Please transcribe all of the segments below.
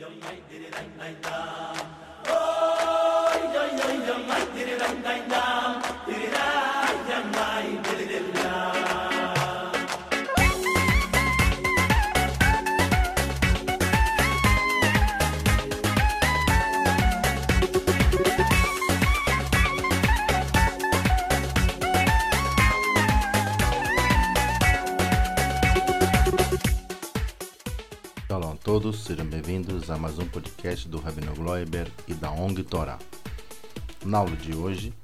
Shalom a todos, sejam bem-vindos a mais um podcast do Rabino Gloiber e da ONG Torá. Na aula de hoje,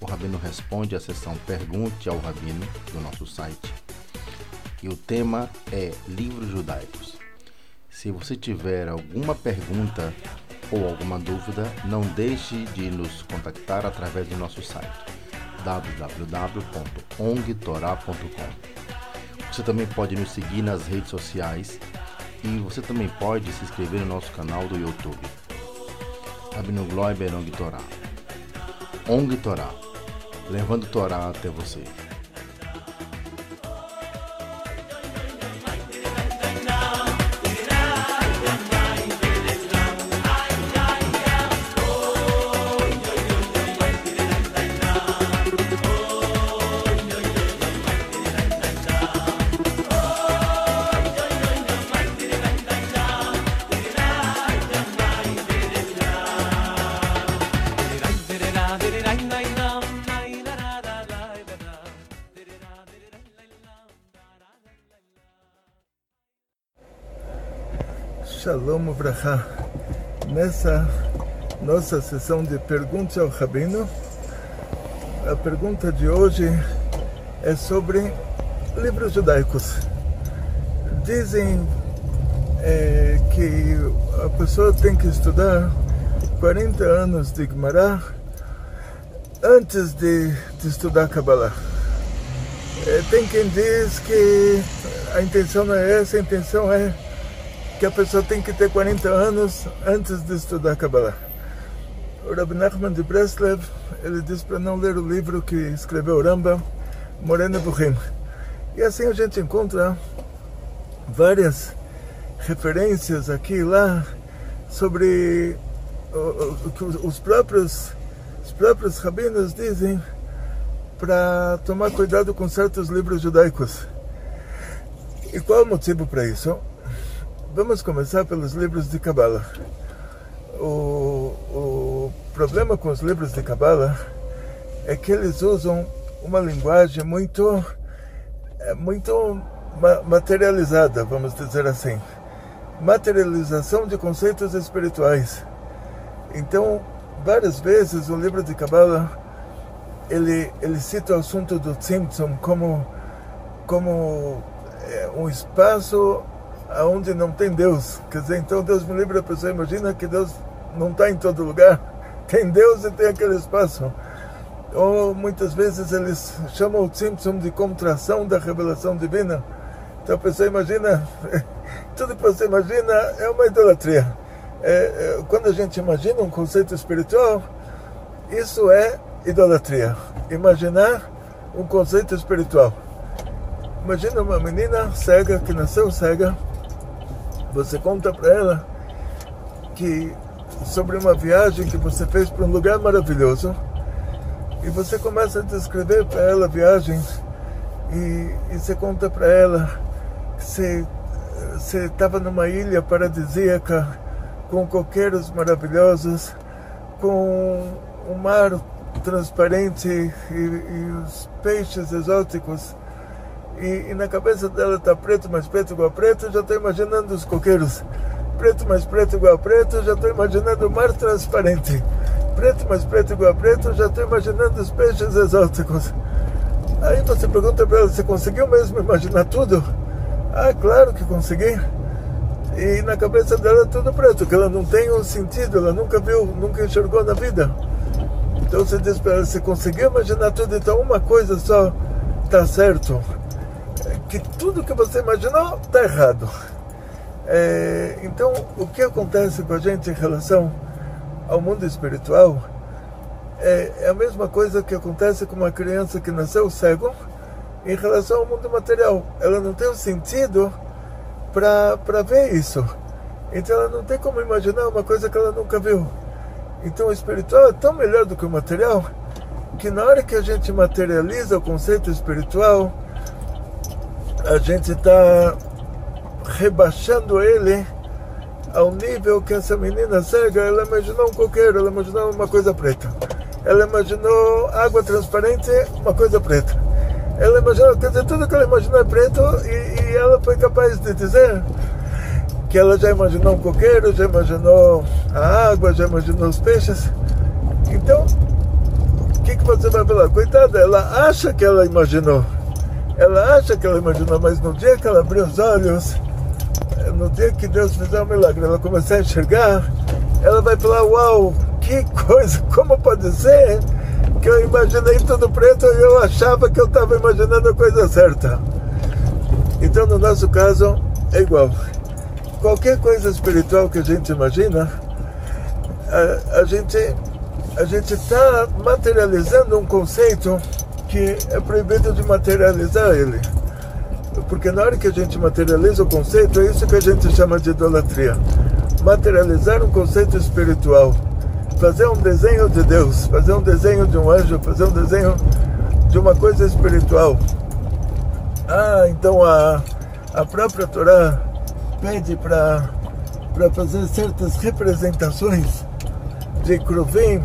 o Rabino responde à sessão Pergunte ao Rabino do nosso site e o tema é Livros Judaicos. Se você tiver alguma pergunta ou alguma dúvida, não deixe de nos contactar através do nosso site www.ongtorá.com. Você também pode nos seguir nas redes sociais e você também pode se inscrever no nosso canal do YouTube. Rabino Gloiber ONG Torá. ONG Torá, levando Torá até você. Shalom Ubrahá. Nessa nossa sessão de perguntas ao Rabino, a pergunta de hoje é sobre livros judaicos. Dizem é, que a pessoa tem que estudar 40 anos de Gemara antes de, de estudar Kabbalah. É, tem quem diz que a intenção não é essa, a intenção é que a pessoa tem que ter 40 anos antes de estudar Kabbalah. O Rabbi Nachman de Breslev, ele diz para não ler o livro que escreveu Rambam, Morena Buchim. E assim a gente encontra várias referências aqui e lá sobre o que os próprios, os próprios rabinos dizem para tomar cuidado com certos livros judaicos. E qual é o motivo para isso? Vamos começar pelos livros de Kabbalah. O, o problema com os livros de Kabbalah é que eles usam uma linguagem muito, muito materializada, vamos dizer assim. Materialização de conceitos espirituais. Então, várias vezes o livro de Kabbalah ele, ele cita o assunto do Tzimtzum como, como um espaço aonde não tem Deus. Quer dizer, então Deus me livre, a pessoa imagina que Deus não está em todo lugar. Tem Deus e tem aquele espaço. Ou muitas vezes eles chamam o Simpson de contração da revelação divina. Então a pessoa imagina, tudo que você imagina é uma idolatria. É, é, quando a gente imagina um conceito espiritual, isso é idolatria. Imaginar um conceito espiritual. Imagina uma menina cega que nasceu cega você conta para ela que sobre uma viagem que você fez para um lugar maravilhoso e você começa a descrever para ela a viagem e, e você conta para ela que você você estava numa ilha paradisíaca com coqueiros maravilhosos, com o um mar transparente e, e os peixes exóticos e, e, na cabeça dela está preto mais preto igual preto, já estou imaginando os coqueiros. Preto mais preto igual preto, já estou imaginando o mar transparente. Preto mais preto igual preto, já estou imaginando os peixes exóticos. Aí você pergunta para ela, você conseguiu mesmo imaginar tudo? Ah, claro que consegui. E na cabeça dela é tudo preto, que ela não tem um sentido, ela nunca viu, nunca enxergou na vida. Então você diz para ela, você conseguiu imaginar tudo, então uma coisa só está certo que tudo que você imaginou está errado. É, então, o que acontece com a gente em relação ao mundo espiritual é, é, a mesma coisa que acontece com uma criança que nasceu cego em relação ao mundo material. Ela não tem o sentido para ver isso. Então ela não tem como imaginar uma coisa que ela nunca viu. Então o espiritual é tão melhor do que o material que na hora que a gente materializa o conceito espiritual, a gente está rebaixando ele ao nível que essa menina cega, ela imaginou um coqueiro, ela imaginou uma coisa preta. Ela imaginou água transparente, uma coisa preta. Ela imaginou, quer dizer, tudo que ela imaginou é preto e, e ela foi capaz de dizer que ela já imaginou um coqueiro, já imaginou a água, já imaginou os peixes. Então, o que, que você vai falar? Coitada, ela acha que ela imaginou. Ela acha que ela imaginou, mas no dia que ela abriu os olhos, no dia que Deus fizer um milagre, ela começar a enxergar, ela vai falar: Uau, que coisa, como pode ser que eu imaginei tudo preto e eu achava que eu estava imaginando a coisa certa? Então, no nosso caso, é igual qualquer coisa espiritual que a gente imagina, a, a gente a gente está materializando um conceito que é proibido de materializar ele. Porque na hora que a gente materializa o conceito, é isso que a gente chama de idolatria. Materializar um conceito espiritual. Fazer um desenho de Deus, fazer um desenho de um anjo, fazer um desenho de uma coisa espiritual. Ah, então a, a própria Torá pede para fazer certas representações de Kruvim,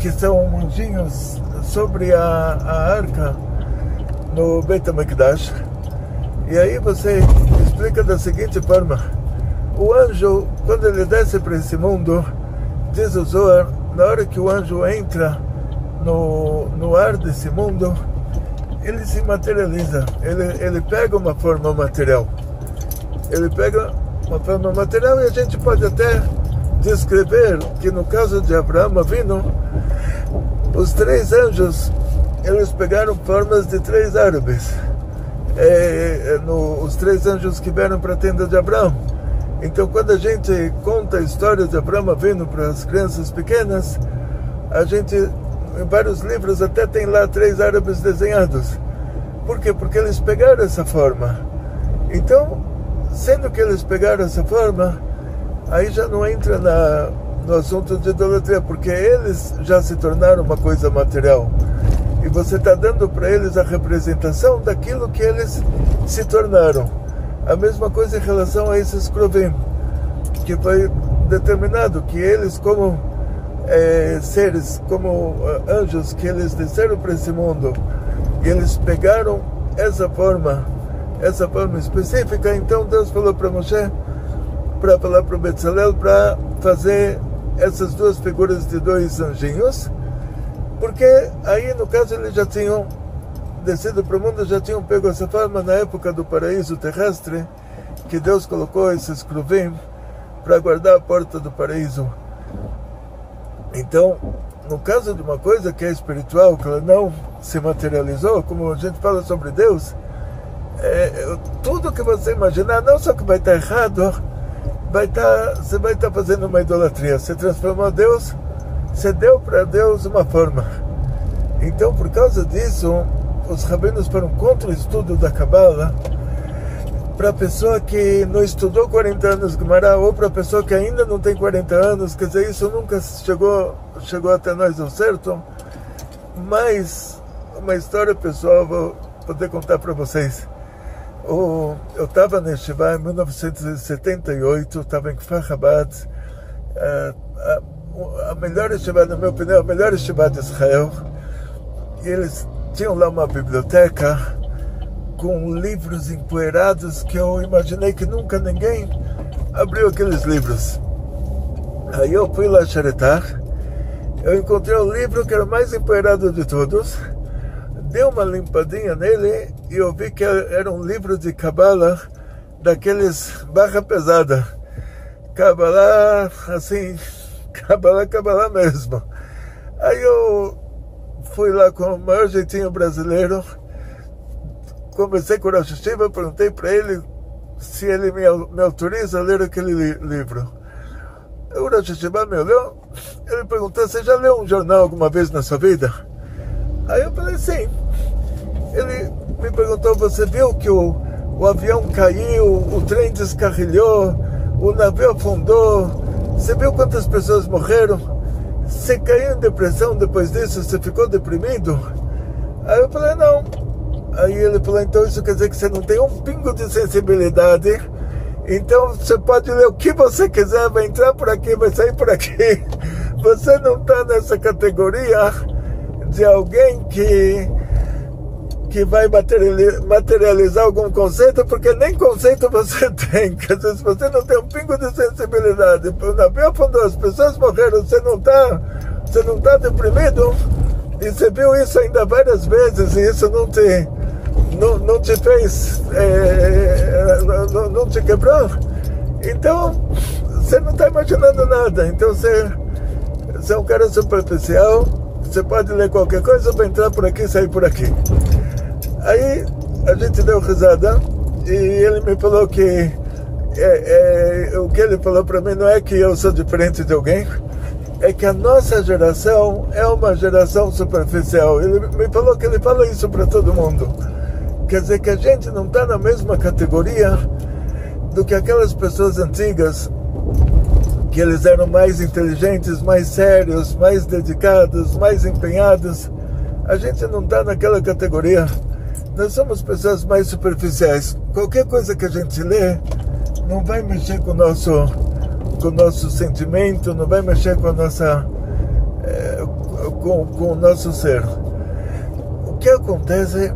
que são anjinhos sobre a, a arca no Beit HaMikdash. E aí você explica da seguinte forma: o anjo, quando ele desce para esse mundo, diz o Zohar, na hora que o anjo entra no, no ar desse mundo, ele se materializa, ele, ele pega uma forma material. Ele pega uma forma material e a gente pode até descrever que no caso de Abraão vindo os três anjos eles pegaram formas de três árabes. É, é, no, os três anjos que vieram para a tenda de Abraão. Então, quando a gente conta a história de Abraão vindo para as crianças pequenas, a gente, em vários livros, até tem lá três árabes desenhados. Por quê? Porque eles pegaram essa forma. Então, Sendo que eles pegaram essa forma, aí já não entra na, no assunto de idolatria, porque eles já se tornaram uma coisa material. E você está dando para eles a representação daquilo que eles se tornaram. A mesma coisa em relação a esses Krovim, que foi determinado que eles, como é, seres, como uh, anjos, que eles desceram para esse mundo, e eles pegaram essa forma essa forma específica, então Deus falou para Moshe para falar para o Betzalel para fazer essas duas figuras de dois anjinhos, porque aí no caso eles já tinham descido para o mundo, já tinham pego essa forma na época do paraíso terrestre, que Deus colocou esses cruvim para guardar a porta do paraíso. Então, no caso de uma coisa que é espiritual, que ela não se materializou, como a gente fala sobre Deus, é, tudo que você imaginar, não só que vai estar errado, vai estar, você vai estar fazendo uma idolatria. Você transformou Deus, você deu para Deus uma forma. Então, por causa disso, os rabinos foram contra o estudo da Kabbalah para a pessoa que não estudou 40 anos Gemara ou para a pessoa que ainda não tem 40 anos, quer dizer, isso nunca chegou, chegou até nós ao certo, mas uma história pessoal vou poder contar para vocês. O, eu estava neste Shiva em 1978, estava em Kfar Chabad, a, a, a melhor Shiva, na minha opinião, a melhor Shiva de Israel. E eles tinham lá uma biblioteca com livros empoeirados que eu imaginei que nunca ninguém abriu aqueles livros. Aí eu fui lá xeretar, eu encontrei o livro que era o mais empoeirado de todos, dei uma limpadinha nele e eu vi que era um livro de Kabbalah daqueles barra pesada. Kabbalah, assim, Kabbalah, Kabbalah mesmo. Aí eu fui lá com o maior jeitinho brasileiro, conversei com o Rosh perguntei para ele se ele me, me, autoriza a ler aquele li livro. O Rosh me olhou, ele perguntou, você já leu um jornal alguma vez na sua vida? Aí eu falei, sim. Ele me perguntou, você viu que o, o avião caiu, o trem descarrilhou, o navio afundou, você viu quantas pessoas morreram? Você caiu em depressão depois disso? Você ficou deprimido? Aí eu falei, não. Aí ele falou, então isso quer dizer que você não tem um pingo de sensibilidade. Então você pode ler o que você quiser, vai entrar por aqui, vai sair por aqui. Você não está nessa categoria de alguém que que vai materializar algum conceito, porque nem conceito você tem. Quer dizer, se você não tem um pingo de sensibilidade, o navio afundou, as pessoas morreram, você não está você não tá deprimido, e você viu isso ainda várias vezes, e isso não te, não, não te fez, é, não, não te quebrou, então você não está imaginando nada. Então você, você é um cara superficial, você pode ler qualquer coisa para entrar por aqui e sair por aqui. Aí a gente deu risada e ele me falou que é, é, o que ele falou para mim não é que eu sou diferente de alguém, é que a nossa geração é uma geração superficial. Ele me falou que ele fala isso para todo mundo. Quer dizer que a gente não está na mesma categoria do que aquelas pessoas antigas que eles eram mais inteligentes, mais sérios, mais dedicados, mais empenhados. A gente não está naquela categoria nós somos pessoas mais superficiais. Qualquer coisa que a gente lê não vai mexer com o nosso, com o nosso sentimento, não vai mexer com a nossa, é, com, com o nosso ser. O que acontece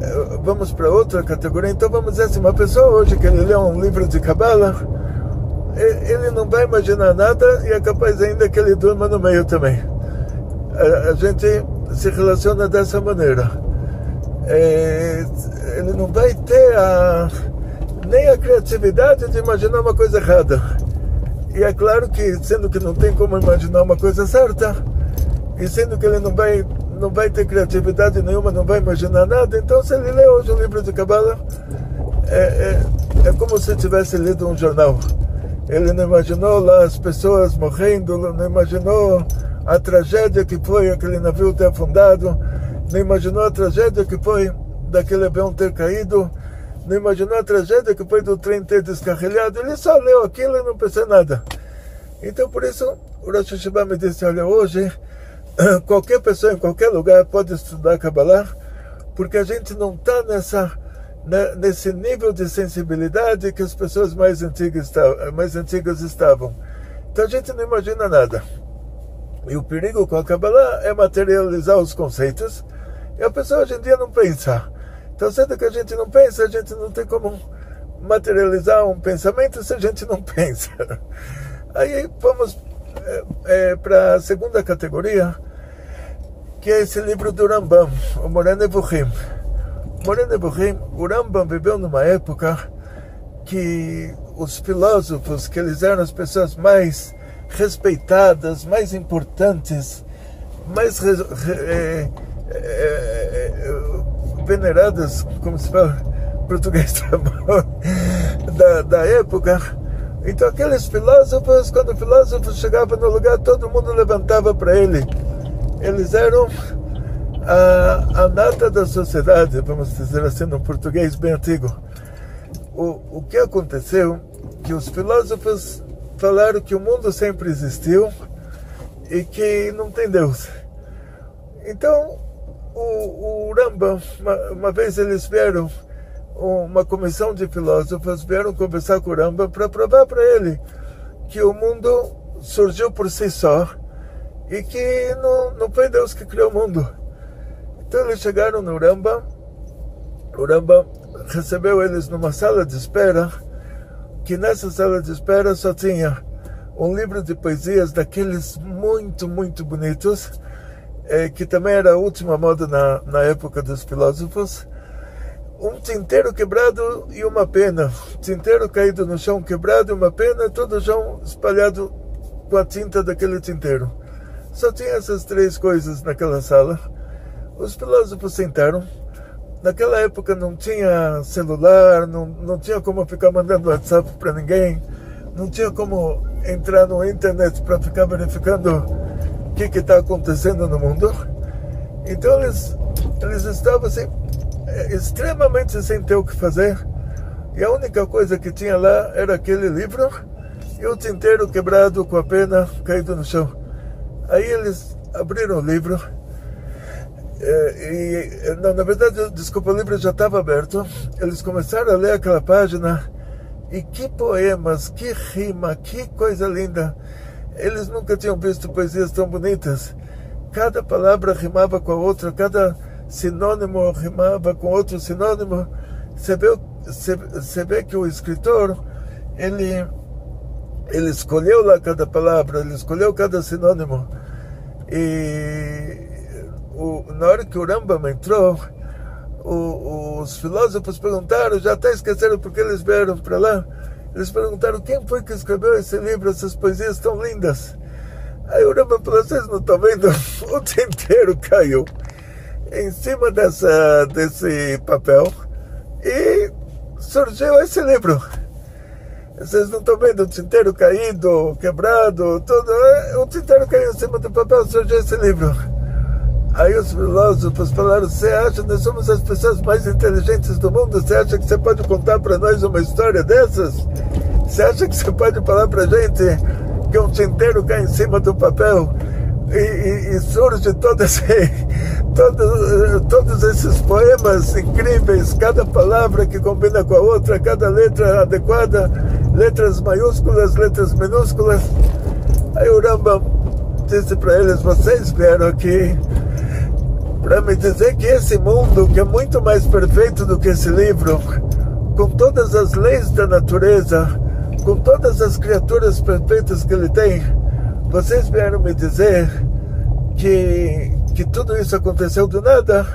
eh, vamos para outra categoria. Então vamos dizer assim, uma pessoa hoje que ele lê um livro de cabala, ele não vai imaginar nada e é capaz ainda que ele durma no meio também. A, gente se relaciona dessa maneira é, ele não vai ter a, nem a criatividade de imaginar uma coisa errada. E é claro que, sendo que não tem como imaginar uma coisa certa, e sendo que ele não vai, não vai ter criatividade nenhuma, não vai imaginar nada, então se ele lê hoje um livro de Kabbalah, é, é, é como se tivesse lido um jornal. Ele não imaginou lá as pessoas morrendo, não imaginou a tragédia que foi aquele navio ter afundado, não imaginou a tragédia que foi daquele avião ter caído, não imaginou a tragédia que foi do trem ter descarrilhado, ele só leu aquilo e não pensou nada. Então, por isso, o Rosh Hashanah me disse, olha, hoje, qualquer pessoa em qualquer lugar pode estudar Kabbalah, porque a gente não está nessa nesse nível de sensibilidade que as pessoas mais antigas, mais antigas estavam. Então a gente não imagina nada. E o perigo com a Kabbalah é materializar os conceitos e a pessoa hoje em dia não pensa. Então, sendo que a gente não pensa, a gente não tem como materializar um pensamento se a gente não pensa. Aí vamos é, é, para a segunda categoria, que é esse livro do Rambam, o Moreno Evuchim. Moreno Evuchim, o Rambam viveu numa época que os filósofos, que eles eram as pessoas mais respeitadas, mais importantes, mais é, é, é, veneradas, como se fala português tá da, da época. Então aqueles filósofos, quando o filósofo chegava no lugar, todo mundo levantava para ele. Eles eram a, a nata da sociedade, vamos dizer assim, no português bem antigo. O, o que aconteceu? Que os filósofos falaram que o mundo sempre existiu e que não tem Deus. Então, o, o Rambam, uma, uma vez eles vieram, uma comissão de filósofos vieram conversar com o Rambam para provar para ele que o mundo surgiu por si só e que não, não foi Deus que criou o mundo. Então eles chegaram no Rambam, o Rambam recebeu eles numa sala de espera, que nessa sala de espera só tinha um livro de poesias daqueles muito, muito bonitos, é, que também era a última moda na, na época dos filósofos, um tinteiro quebrado e uma pena. Tinteiro caído no chão quebrado e uma pena, todo o chão espalhado com a tinta daquele tinteiro. Só tinha essas três coisas naquela sala. Os filósofos sentaram. Naquela época não tinha celular, não, não tinha como ficar mandando WhatsApp para ninguém, não tinha como entrar no internet para ficar verificando que está acontecendo no mundo. Então eles, eles estavam assim, extremamente sem ter o que fazer E a única coisa que tinha lá era aquele livro e o tinteiro quebrado com a pena caído no chão. Aí eles abriram o livro. É, e, não, na verdade, desculpa, o livro já estava aberto. Eles começaram a ler aquela página. E que poemas, que rima, que coisa linda. Eles nunca tinham visto poesias tão bonitas. Cada palavra rimava com a outra, cada sinônimo rimava com outro sinônimo. Você vê, você, você vê que o escritor, ele, ele escolheu lá cada palavra, ele escolheu cada sinônimo. E o, na hora que o Rambam entrou, o, os filósofos perguntaram, já até esqueceram porque eles vieram para lá, eles perguntaram quem foi que escreveu esse livro, essas poesias tão lindas. Aí o Rambam falou, vocês não estão vendo? O dia inteiro caiu em cima dessa, desse papel e surgiu esse livro. Vocês não estão vendo o tinteiro caído, quebrado, tudo. É, o tinteiro caiu em cima do papel, surgiu esse livro. Aí os filósofos falaram: Você acha que nós somos as pessoas mais inteligentes do mundo? Você acha que você pode contar para nós uma história dessas? Você acha que você pode falar para gente que um tinteiro cai em cima do papel e, e, e surge todo esse, todo, todos esses poemas incríveis, cada palavra que combina com a outra, cada letra adequada, letras maiúsculas, letras minúsculas? Aí o Rambam disse para eles: Vocês vieram aqui para me dizer que esse mundo, que é muito mais perfeito do que esse livro, com todas as leis da natureza, com todas as criaturas perfeitas que ele tem, vocês vieram me dizer que, que tudo isso aconteceu do nada?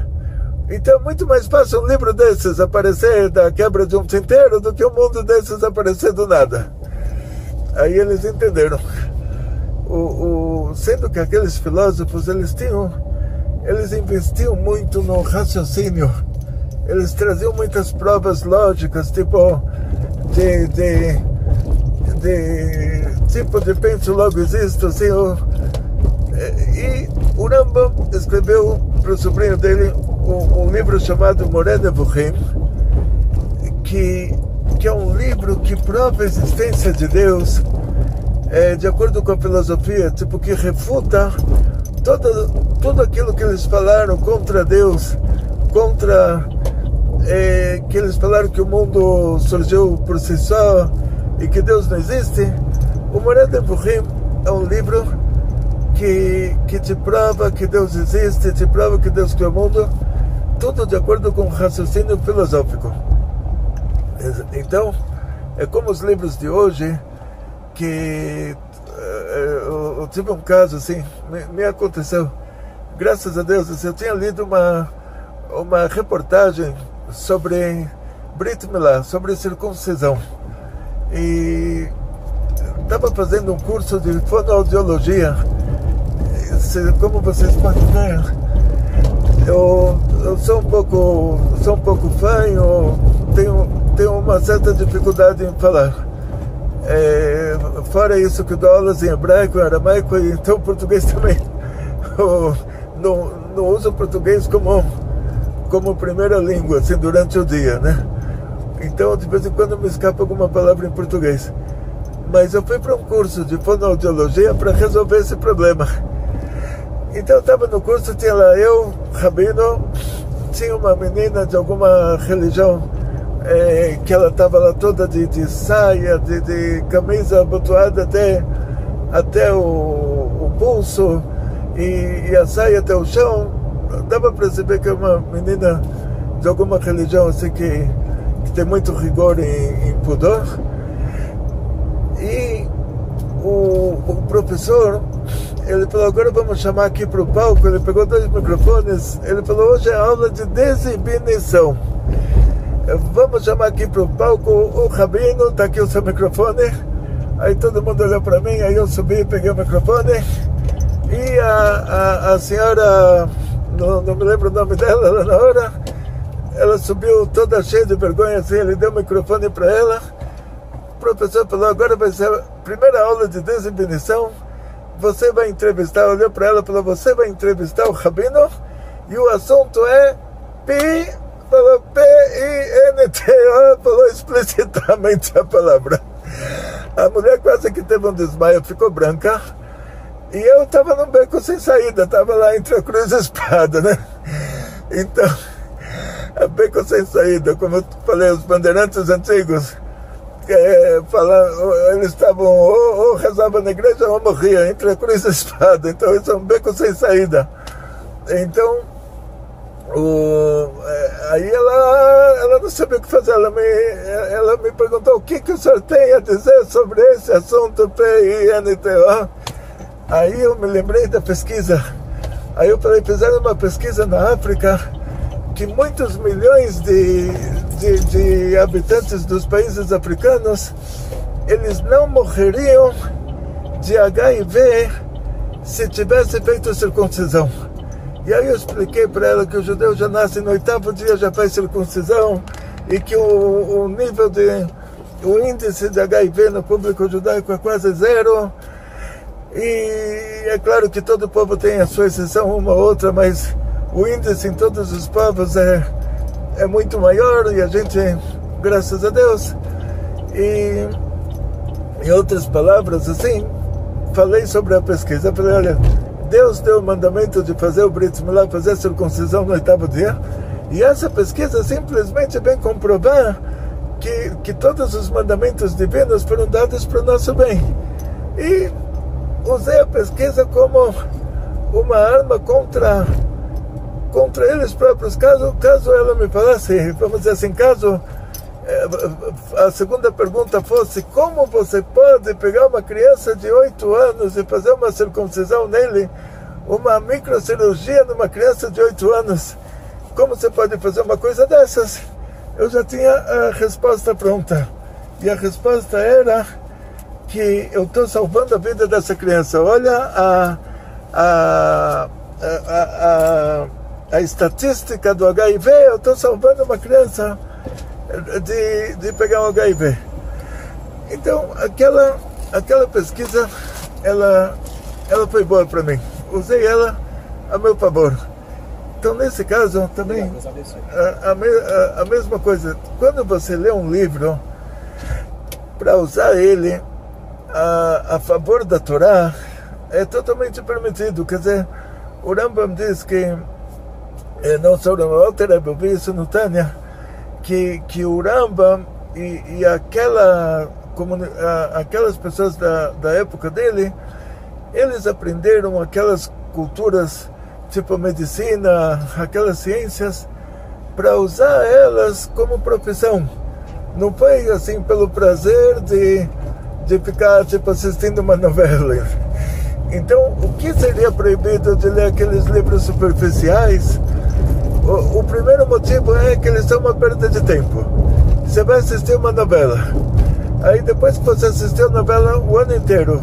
Então é muito mais fácil um livro desses aparecer da quebra de um tinteiro do que um mundo desses aparecer do nada. Aí eles entenderam. O, o, sendo que aqueles filósofos eles tinham eles investiam muito no raciocínio. Eles traziam muitas provas lógicas, tipo de, de, de tipo de penso logo existo, assim. O, e o Rambam escreveu para o sobrinho dele um, um livro chamado Morena Buchim, que, que é um livro que prova a existência de Deus é, de acordo com a filosofia, tipo que refuta todo, tudo aquilo que eles falaram contra Deus, contra é, que eles falaram que o mundo surgiu por si só e que Deus não existe, o Mored Ebuchim é um livro que, que te prova que Deus existe, te prova que Deus criou o mundo, tudo de acordo com o raciocínio filosófico. Então, é como os livros de hoje que eu, tive um caso assim, me, me, aconteceu. Graças a Deus, assim, eu tinha lido uma, uma reportagem sobre Brit Milá, sobre circuncisão. E estava fazendo um curso de fonoaudiologia. Como vocês podem ver, eu, eu sou um pouco sou um pouco fanho, tenho, tenho uma certa dificuldade em falar. É, fora isso que dou aulas em hebraico, em aramaico, então português também. Não, não uso português como, como primeira língua, assim, durante o dia, né? Então, de vez em quando me escapa alguma palavra em português. Mas eu fui para um curso de fonoaudiologia para resolver esse problema. Então, eu estava no curso, tinha lá eu, Rabino, tinha uma menina de alguma religião é, que ela estava lá toda de, de saia, de, de, camisa abotoada até, até o, o pulso e, e, a saia até o chão. Dava para perceber que é uma menina de alguma religião assim que, que tem muito rigor em, em pudor. E o, o professor ele falou, agora vamos chamar aqui para o palco. Ele pegou dois microfones. Ele falou, hoje é aula de desinibição. Vamos chamar aqui para o palco o Rabino, está aqui o seu microfone. Aí todo mundo olhou para mim, aí eu subi, peguei o microfone. E a, a, a senhora, não, não, me lembro o nome dela na hora, ela subiu toda cheia de vergonha, assim, ele deu o microfone para ela. O professor falou, agora vai ser a primeira aula de desinibição. Você vai entrevistar, olhou para ela e falou, você vai entrevistar o Rabino e o assunto é pi P-I-N-T-O, falou explicitamente a palavra. A mulher quase que teve um desmaio, ficou branca. E eu estava num beco sem saída, estava lá entre a cruz e a espada, né? Então, a beco sem saída, como eu falei, os bandeirantes antigos, é, falando, eles estavam ou, ou rezavam na igreja ou morriam entre a cruz e a espada. Então, isso é um beco sem saída. Então, o, é, aí ela, ela não sabia o que fazer. Ela me, ela me perguntou o que, que o senhor tem a dizer sobre esse assunto P-I-N-T-O. Aí eu me lembrei da pesquisa. Aí eu falei, fizeram uma pesquisa na África que muitos milhões de, de, de habitantes dos países africanos eles não morreriam de HIV se tivesse feito circuncisão. E aí eu expliquei para ela que o judeu já nasce no oitavo dia, já faz circuncisão, e que o, o nível de. o índice de HIV no público judaico é quase zero. E é claro que todo povo tem a sua exceção, uma ou outra, mas o índice em todos os povos é, é muito maior e a gente, graças a Deus, e em outras palavras, assim, falei sobre a pesquisa, falei, olha, Deus deu o mandamento de fazer o Brit Milá, fazer a circuncisão no oitavo dia, e essa pesquisa simplesmente vem comprovar que, que todos os mandamentos divinos foram dados para o nosso bem. E usei a pesquisa como uma arma contra contra eles próprios. Caso, caso ela me falasse, vamos dizer assim, caso a segunda pergunta fosse como você pode pegar uma criança de 8 anos e fazer uma circuncisão nele, uma microcirurgia numa criança de 8 anos, como você pode fazer uma coisa dessas? Eu já tinha a resposta pronta. E a resposta era que eu estou salvando a vida dessa criança. Olha a, a, a, a a estatística do HIV, eu estou salvando uma criança de, de pegar um HIV. Então, aquela, aquela pesquisa, ela, ela foi boa para mim. Usei ela a meu favor. Então, nesse caso, também, a, a, a mesma coisa. Quando você lê um livro, para usar ele a, a favor da Torá, é totalmente permitido. Quer dizer, o Rambam diz que é, não só no Alter eu vi isso no Tânia, que, que o Rambam e, e aquela, aquelas pessoas da, da época dele, eles aprenderam aquelas culturas, tipo medicina, aquelas ciências, para usar elas como profissão. Não foi assim pelo prazer de, de ficar tipo assistindo uma novela. Então, o que seria proibido de ler aqueles livros superficiais? O, o, primeiro motivo é que eles são uma perda de tempo. Você vai assistir uma novela, aí depois que você assistiu a novela o ano inteiro,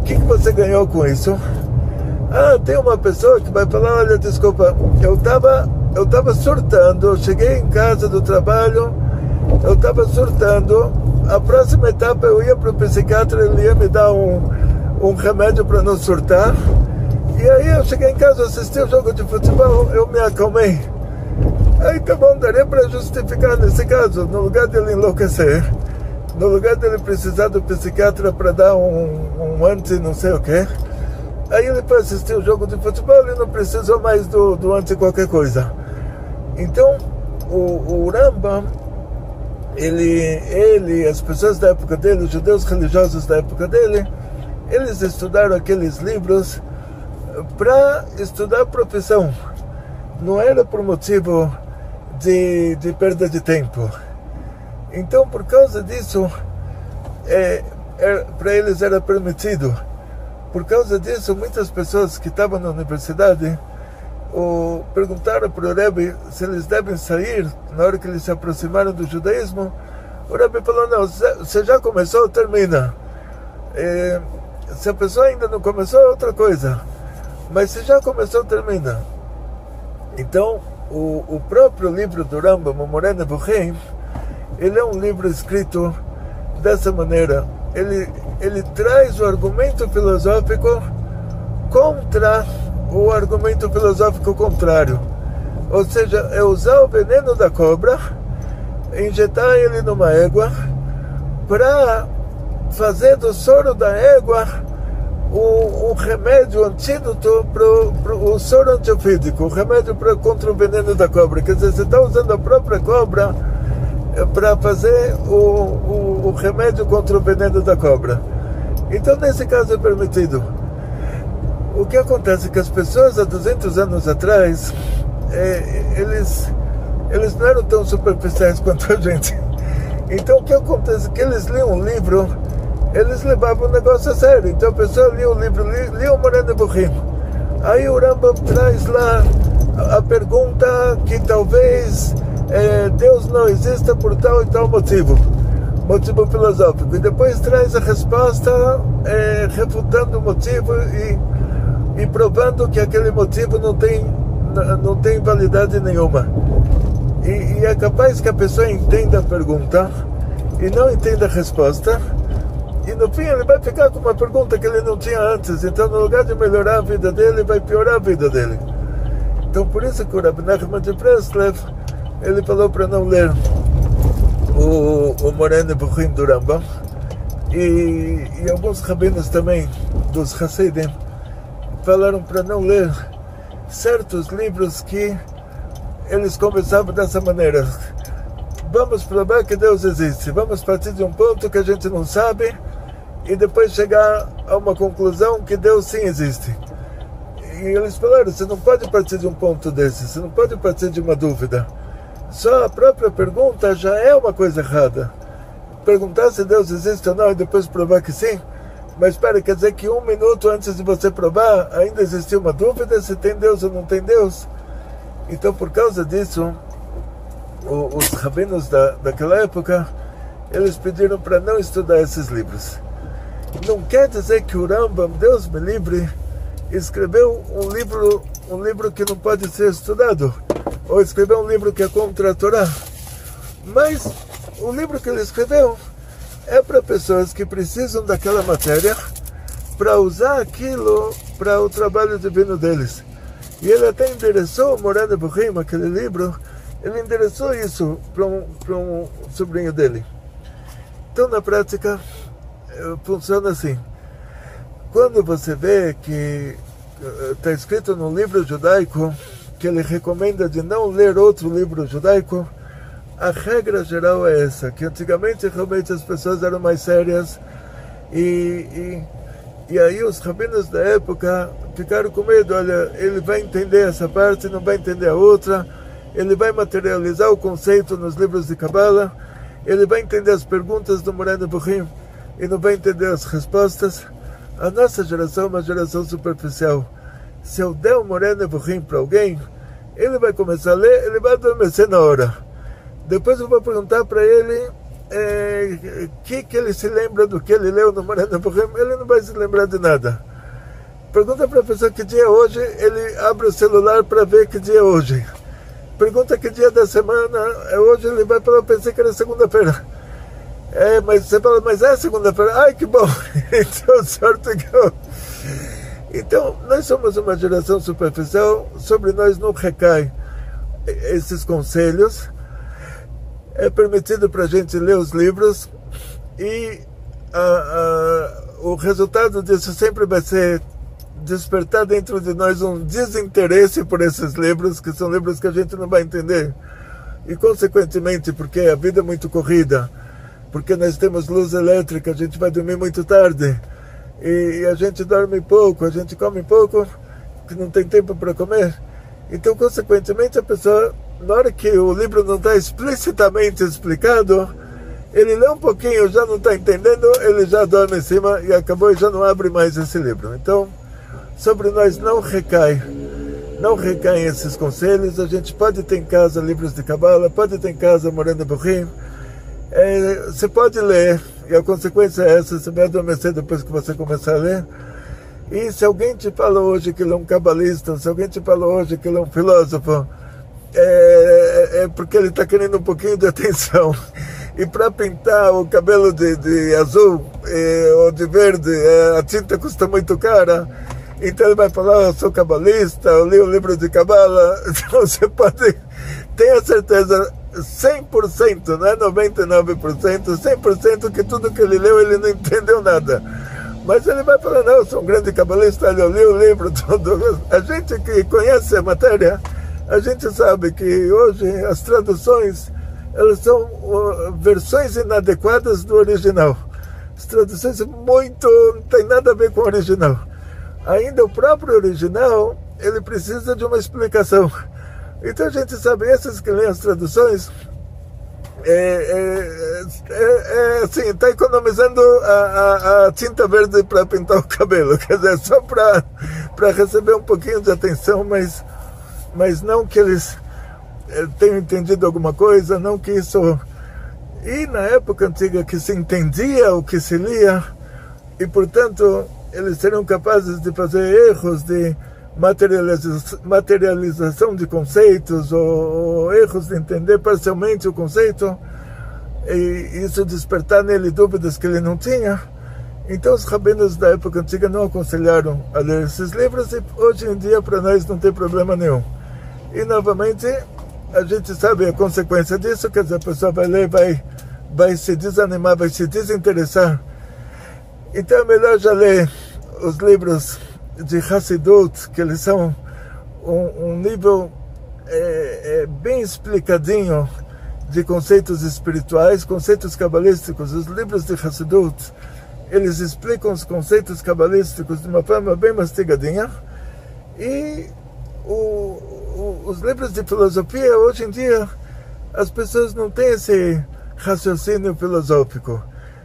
o que, que você ganhou com isso? Ah, tem uma pessoa que vai falar, olha, desculpa, eu estava eu tava surtando, eu cheguei em casa do trabalho, eu estava surtando, a próxima etapa eu ia para o psiquiatra, ele ia me dar um, um remédio para não surtar, e aí eu cheguei em casa, assisti o jogo de futebol, eu me acalmei. Aí tá bom, daria para justificar nesse caso, no lugar dele enlouquecer, no lugar dele precisar do psiquiatra para dar um, um anti não sei o que, aí ele foi assistir o jogo de futebol e não precisou mais do, do anti qualquer coisa. Então, o, o Rambam, ele, ele, as pessoas da época dele, os judeus religiosos da época dele, eles estudaram aqueles livros para estudar a profissão. Não era por motivo de, de perda de tempo. Então, por causa disso, é, é, para eles era permitido. Por causa disso, muitas pessoas que estavam na universidade ou, perguntaram para o Rebbe se eles devem sair na hora que eles se aproximaram do judaísmo. O Rebbe falou: Não, você já começou, termina. É, se a pessoa ainda não começou, é outra coisa. Mas se já começou, termina. Então, o, o próprio livro do Rambam, o Morena ele é um livro escrito dessa maneira. Ele, ele traz o argumento filosófico contra o argumento filosófico contrário. Ou seja, é usar o veneno da cobra, injetar ele numa égua, para fazer do soro da égua o, o remédio, o antídoto para o soro antiofídico, o remédio pra, contra o veneno da cobra. Quer dizer, você está usando a própria cobra eh, para fazer o, o, o remédio contra o veneno da cobra. Então, nesse caso, é permitido. O que acontece é que as pessoas há 200 anos atrás, é, eles, eles não eram tão superficiais quanto a gente. Então o que acontece é que eles liam um livro, eles levavam o negócio a sério. Então a pessoa lia o livro, lia, lia o Moreno Burrim. Aí o Rambam traz lá a pergunta que talvez é, Deus não exista por tal e tal motivo, motivo filosófico. E depois traz a resposta é, refutando o motivo e e provando que aquele motivo não tem, não tem validade nenhuma. E, e é capaz que a pessoa entenda a pergunta e não entenda a resposta, e no fim ele vai ficar com uma pergunta que ele não tinha antes. Então, no lugar de melhorar a vida dele, vai piorar a vida dele. Então, por isso que o Rabbi Nachman de Breslev, ele falou para não ler o, o Moreno Buchim do Rambam. E, e alguns rabinos também, dos Hasidim, falaram para não ler certos livros que eles começavam dessa maneira. Vamos provar que Deus existe. Vamos partir de um ponto que a gente não sabe e depois chegar a uma conclusão que Deus sim existe. E eles falaram: você não pode partir de um ponto desse, você não pode partir de uma dúvida. Só a própria pergunta já é uma coisa errada. Perguntar se Deus existe ou não e depois provar que sim mas espera, quer dizer que um minuto antes de você provar, ainda existia uma dúvida se tem Deus ou não tem Deus? Então, por causa disso, os rabinos da, daquela época, eles pediram para não estudar esses livros. Não quer dizer que o Rambam, Deus me livre, escreveu um livro, um livro que não pode ser estudado, ou escreveu um livro que é contra a Torá. Mas o livro que ele escreveu é para pessoas que precisam daquela matéria para usar aquilo para o trabalho divino deles. E ele até endereçou Morada Buhim, aquele livro, ele endereçou isso para um, um sobrinho dele. Então, na prática, funciona assim. Quando você vê que está eh, escrito no livro judaico que ele recomenda de não ler outro livro judaico, a regra geral é essa, que antigamente realmente as pessoas eram mais sérias e, e, e aí os rabinos da época ficaram com medo, olha, ele vai entender essa parte, não vai entender a outra, ele vai materializar o conceito nos livros de Kabbalah, ele vai entender as perguntas do Moreno Buhim e não vai entender as respostas. A nossa geração é uma geração superficial. Se eu der o Moreno Buhim para alguém, ele vai começar a ler, ele vai adormecer na hora. Depois eu vou perguntar para ele é, que, que ele se lembra do que ele leu no Moreno Buhim. Ele não vai se lembrar de nada. Pergunta para a pessoa que dia é hoje, ele abre o celular para ver que dia é hoje. Pergunta que dia da semana é hoje, ele vai falar, pensei que era segunda-feira. É, mas você fala, mas é segunda-feira? Ai, que bom! então, sorte que eu... Então, nós somos uma geração superficial, sobre nós não recai esses conselhos é permitido para a gente ler os livros e a, a, o resultado disso sempre vai ser despertar dentro de nós um desinteresse por esses livros, que são livros que a gente não vai entender. E, consequentemente, porque a vida é muito corrida, porque nós temos luz elétrica, a gente vai dormir muito tarde, e, a gente dorme pouco, a gente come pouco, que não tem tempo para comer. Então, consequentemente, a pessoa na hora que o livro não está explicitamente explicado, ele lê um pouquinho, já não está entendendo, ele já dorme em cima e acabou e já não abre mais esse livro. Então, sobre nós não recai, não recaem esses conselhos. A gente pode ter em casa livros de Cabala, pode ter em casa Morando Burrim. É, você pode ler, e a consequência é essa: você vai adormecer depois que você começar a ler. E se alguém te fala hoje que ele é um cabalista, se alguém te fala hoje que ele é um filósofo, é, é, é porque ele está querendo um pouquinho de atenção. E para pintar o cabelo de, de azul é, ou de verde, é, a tinta custa muito cara. Então ele vai falar, eu sou cabalista, eu li o livro de cabala. Então você pode ter a certeza 100%, não é 99%, 100% que tudo que ele leu ele não entendeu nada. Mas ele vai falar, não, eu sou um grande cabalista, eu li o livro todo. A gente que conhece a matéria, a gente sabe que hoje as traduções elas são versões inadequadas do original. As traduções muito não tem nada a ver com o original. Ainda o próprio original ele precisa de uma explicação. Então a gente sabe esses que lêem as traduções é, é, é, é assim, está economizando a, a, a, tinta verde para pintar o cabelo, quer dizer, só para receber um pouquinho de atenção, mas, mas não que eles é, tenham entendido alguma coisa, não que isso. E na época antiga que se entendia o que se lia, e portanto eles seriam capazes de fazer erros de materialização de conceitos ou, ou, erros de entender parcialmente o conceito e isso despertar nele dúvidas que ele não tinha. Então os rabinos da época antiga não aconselharam a ler esses livros e hoje em dia para nós não tem problema nenhum. E novamente a gente sabe a consequência disso, quer dizer, a pessoa vai ler, vai, vai se desanimar, vai se desinteressar. Então é melhor já ler os livros de Hassidut, que eles são um, um nível é, é, bem explicadinho de conceitos espirituais, conceitos cabalísticos. Os livros de Hassidut, eles explicam os conceitos cabalísticos de uma forma bem mastigadinha. E o, o, os livros de filosofia, hoje em dia, as pessoas não têm esse raciocínio filosófico.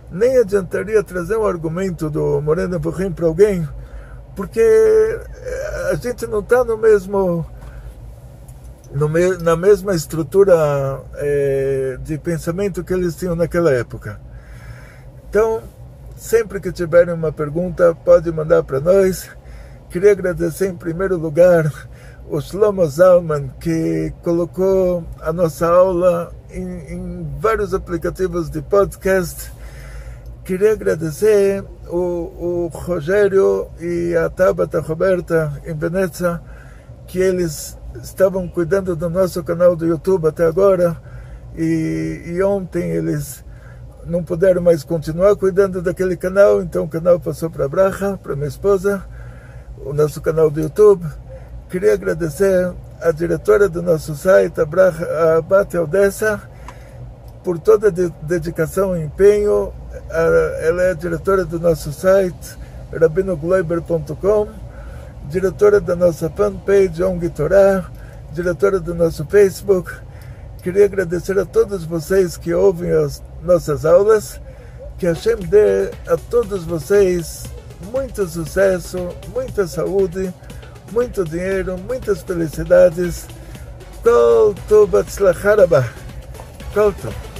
Nem adiantaria trazer um argumento do Moreno Burrim para alguém porque eh, a gente não está no mesmo no me, na mesma estrutura é, de pensamento que eles tinham naquela época. Então, sempre que tiverem uma pergunta, pode mandar para nós. Queria agradecer em primeiro lugar o Shlomo Zalman, que colocou a nossa aula em, em vários aplicativos de podcast Queria agradecer o, o Rogério e a Tabata Roberta em Veneza, que eles estavam cuidando do nosso canal do YouTube até agora e, e ontem eles não puderam mais continuar cuidando daquele canal, então o canal passou para a Braja, para minha esposa, o nosso canal do YouTube. Queria agradecer a diretora do nosso site, a, Braja, a Bate Odessa, por toda a dedicação e empenho ela é diretora do nosso site, rabinogloiber.com, diretora da nossa fanpage ONG Torá, diretora do nosso Facebook. Queria agradecer a todos vocês que ouvem as nossas aulas. Que Hashem dê a todos vocês muito sucesso, muita saúde, muito dinheiro, muitas felicidades. Kol batzlacharabah. Kol tu.